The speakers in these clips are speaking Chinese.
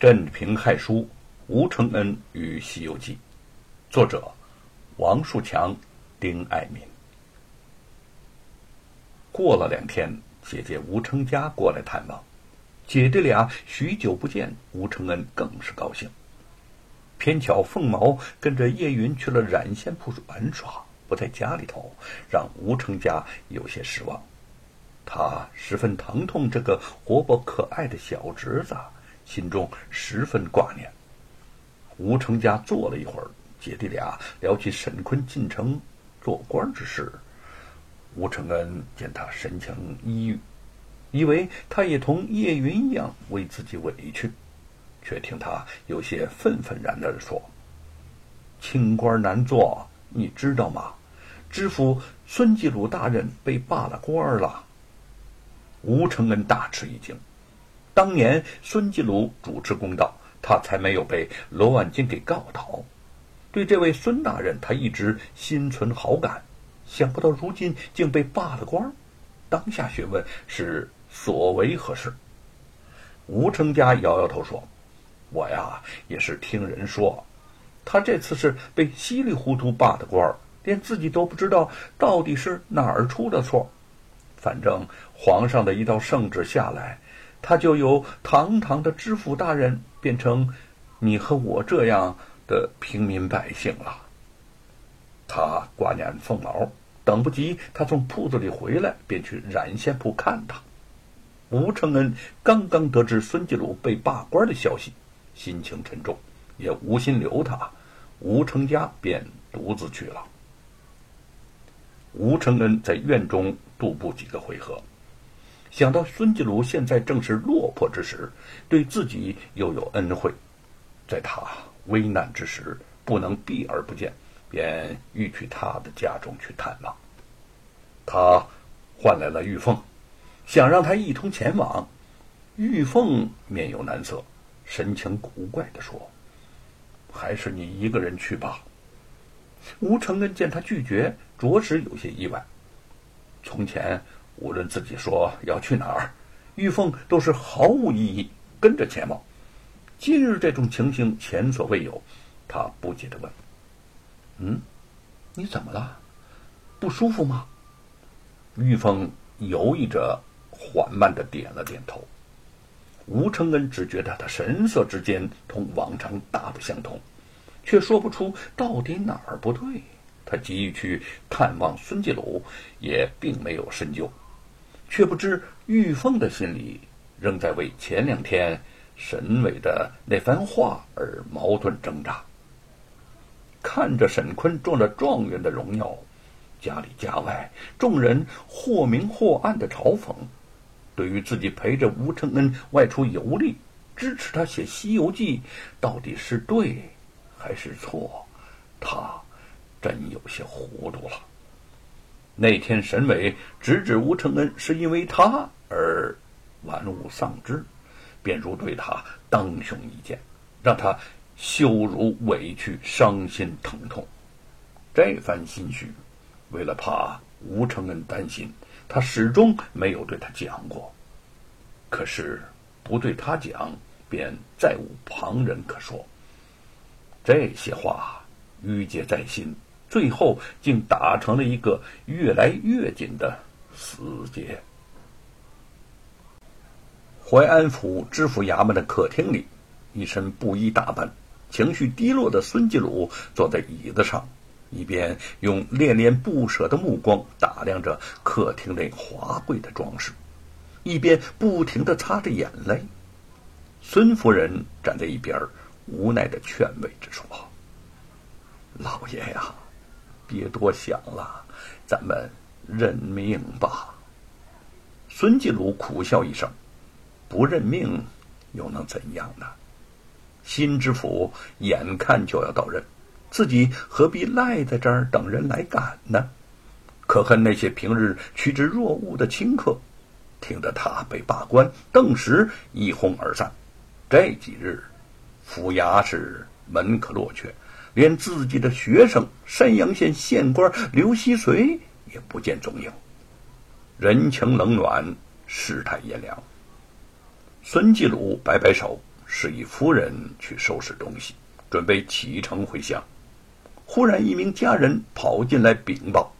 镇平害书，吴承恩与《西游记》，作者王树强、丁爱民。过了两天，姐姐吴成家过来探望，姐弟俩许久不见，吴承恩更是高兴。偏巧凤毛跟着叶云去了染线铺玩耍，不在家里头，让吴成家有些失望。他十分疼痛这个活泼可爱的小侄子。心中十分挂念。吴成家坐了一会儿，姐弟俩聊起沈坤进城做官之事。吴承恩见他神情抑郁，以为他也同叶云一样为自己委屈，却听他有些愤愤然的说：“清官难做，你知道吗？知府孙继鲁大人被罢了官了。”吴承恩大吃一惊。当年孙继鲁主持公道，他才没有被罗万金给告倒。对这位孙大人，他一直心存好感。想不到如今竟被罢了官，当下询问是所为何事。吴成家摇摇头说：“我呀，也是听人说，他这次是被稀里糊涂罢的官，连自己都不知道到底是哪儿出了错。反正皇上的一道圣旨下来。”他就由堂堂的知府大人变成你和我这样的平民百姓了。他挂念凤毛，等不及他从铺子里回来，便去染线铺看他。吴承恩刚刚得知孙继鲁被罢官的消息，心情沉重，也无心留他。吴成家便独自去了。吴承恩在院中度步几个回合。想到孙继鲁现在正是落魄之时，对自己又有恩惠，在他危难之时不能避而不见，便欲去他的家中去探望。他唤来了玉凤，想让他一同前往。玉凤面有难色，神情古怪地说：“还是你一个人去吧。”吴承恩见他拒绝，着实有些意外。从前。无论自己说要去哪儿，玉凤都是毫无异议跟着前往。今日这种情形前所未有，他不解的问：“嗯，你怎么了？不舒服吗？”玉凤犹豫着，缓慢的点了点头。吴承恩只觉得他神色之间同往常大不相同，却说不出到底哪儿不对。他急于去探望孙继鲁，也并没有深究。却不知玉凤的心里仍在为前两天沈伟的那番话而矛盾挣扎。看着沈坤中了状元的荣耀，家里家外众人或明或暗的嘲讽，对于自己陪着吴承恩外出游历，支持他写《西游记》，到底是对还是错，他真有些糊涂了。那天，沈伟直指吴承恩是因为他而玩物丧志，便如对他当胸一剑，让他羞辱、委屈、伤心、疼痛。这番心绪，为了怕吴承恩担心，他始终没有对他讲过。可是不对他讲，便再无旁人可说。这些话，郁结在心。最后竟打成了一个越来越紧的死结。淮安府知府衙门的客厅里，一身布衣打扮、情绪低落的孙继鲁坐在椅子上，一边用恋恋不舍的目光打量着客厅内华贵的装饰，一边不停的擦着眼泪。孙夫人站在一边，无奈的劝慰着说：“老爷呀。”别多想了，咱们认命吧。孙继鲁苦笑一声：“不认命又能怎样呢？新知府眼看就要到任，自己何必赖在这儿等人来赶呢？”可恨那些平日趋之若鹜的清客，听得他被罢官，顿时一哄而散。这几日，府衙是门可罗雀。连自己的学生山阳县县官刘希随也不见踪影，人情冷暖，世态炎凉。孙继鲁摆摆手，示意夫人去收拾东西，准备启程回乡。忽然，一名家人跑进来禀报，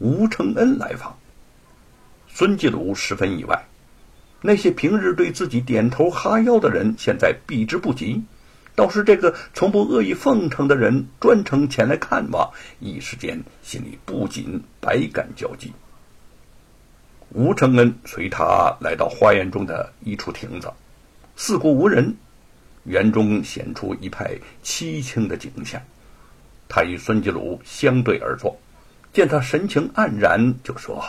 吴承恩来访。孙继鲁十分意外，那些平日对自己点头哈腰的人，现在避之不及；倒是这个从不恶意奉承的人，专程前来看望，一时间心里不禁百感交集。吴承恩随他来到花园中的一处亭子，四顾无人，园中显出一派凄清的景象。他与孙继鲁相对而坐，见他神情黯然，就说：“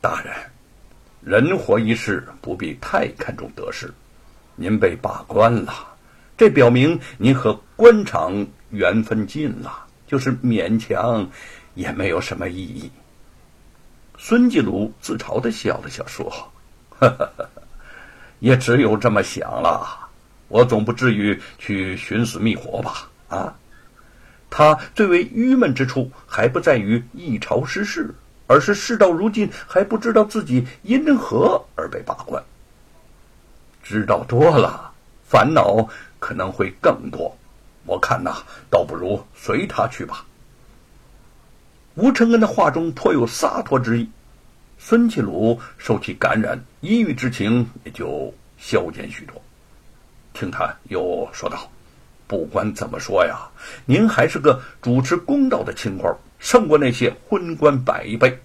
大人，人活一世，不必太看重得失。您被罢官了，这表明您和官场缘分尽了，就是勉强，也没有什么意义。”孙继鲁自嘲的笑了笑，说：“呵呵呵，也只有这么想了。我总不至于去寻死觅活吧？啊？”他最为郁闷之处，还不在于一朝失势，而是事到如今还不知道自己因何而被罢官。知道多了，烦恼可能会更多。我看呐，倒不如随他去吧。吴承恩的话中颇有洒脱之意，孙启鲁受其感染，抑郁之情也就消减许多。听他又说道。不管怎么说呀，您还是个主持公道的清官，胜过那些昏官百倍。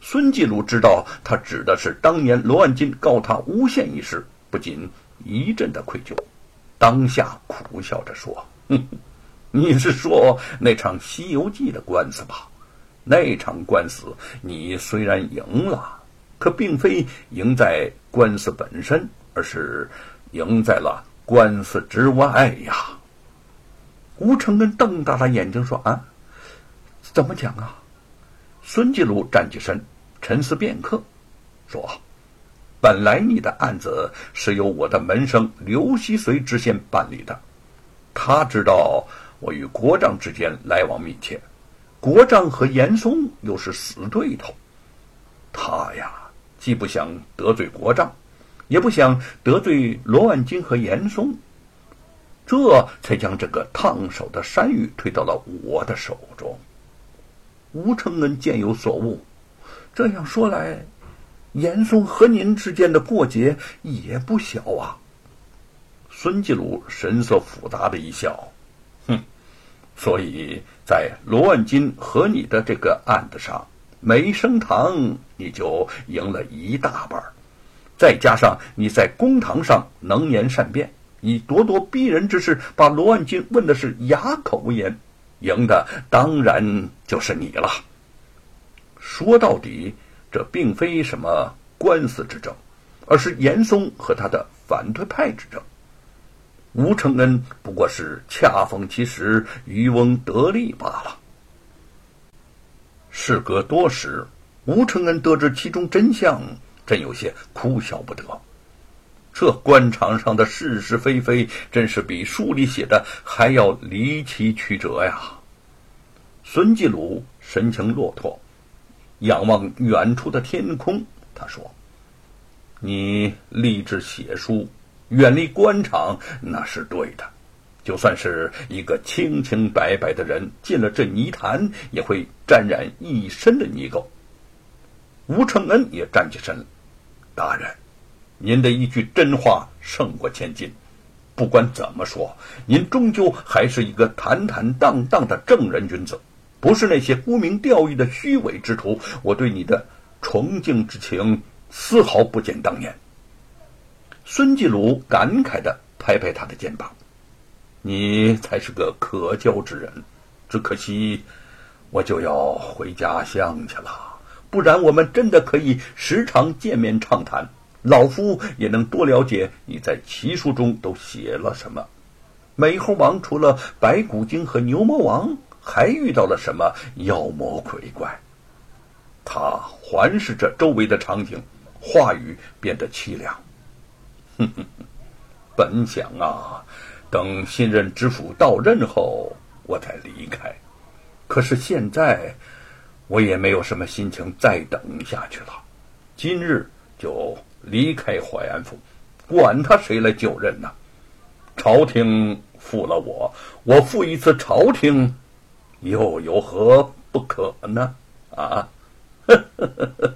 孙继鲁知道他指的是当年罗万金告他诬陷一事，不禁一阵的愧疚，当下苦笑着说：“哼，你是说那场《西游记》的官司吧？那场官司你虽然赢了，可并非赢在官司本身，而是赢在了。”官司之外呀，吴承恩瞪大了眼睛说：“啊，怎么讲啊？”孙继鲁站起身，沉思片刻，说：“本来你的案子是由我的门生刘希随知县办理的，他知道我与国丈之间来往密切，国丈和严嵩又是死对头，他呀，既不想得罪国丈。”也不想得罪罗万金和严嵩，这才将这个烫手的山芋推到了我的手中。吴承恩见有所悟，这样说来，严嵩和您之间的过节也不小啊。孙继鲁神色复杂的一笑，哼，所以在罗万金和你的这个案子上，没升堂你就赢了一大半儿。再加上你在公堂上能言善辩，以咄咄逼人之势把罗万金问的是哑口无言，赢的当然就是你了。说到底，这并非什么官司之争，而是严嵩和他的反对派之争。吴承恩不过是恰逢其时，渔翁得利罢了。事隔多时，吴承恩得知其中真相。真有些哭笑不得，这官场上的是是非非，真是比书里写的还要离奇曲折呀！孙继鲁神情落拓，仰望远处的天空，他说：“你立志写书，远离官场，那是对的。就算是一个清清白白的人，进了这泥潭，也会沾染一身的泥垢。”吴承恩也站起身来。大人，您的一句真话胜过千金。不管怎么说，您终究还是一个坦坦荡荡的正人君子，不是那些沽名钓誉的虚伪之徒。我对你的崇敬之情丝毫不减当年。孙继鲁感慨的拍拍他的肩膀：“你才是个可交之人，只可惜我就要回家乡去了。”不然，我们真的可以时常见面畅谈，老夫也能多了解你在奇书中都写了什么。美猴王除了白骨精和牛魔王，还遇到了什么妖魔鬼怪？他环视着周围的场景，话语变得凄凉。哼哼，本想啊，等新任知府到任后，我再离开。可是现在。我也没有什么心情再等下去了，今日就离开淮安府，管他谁来就任呢？朝廷负了我，我负一次朝廷，又有何不可呢？啊！呵呵呵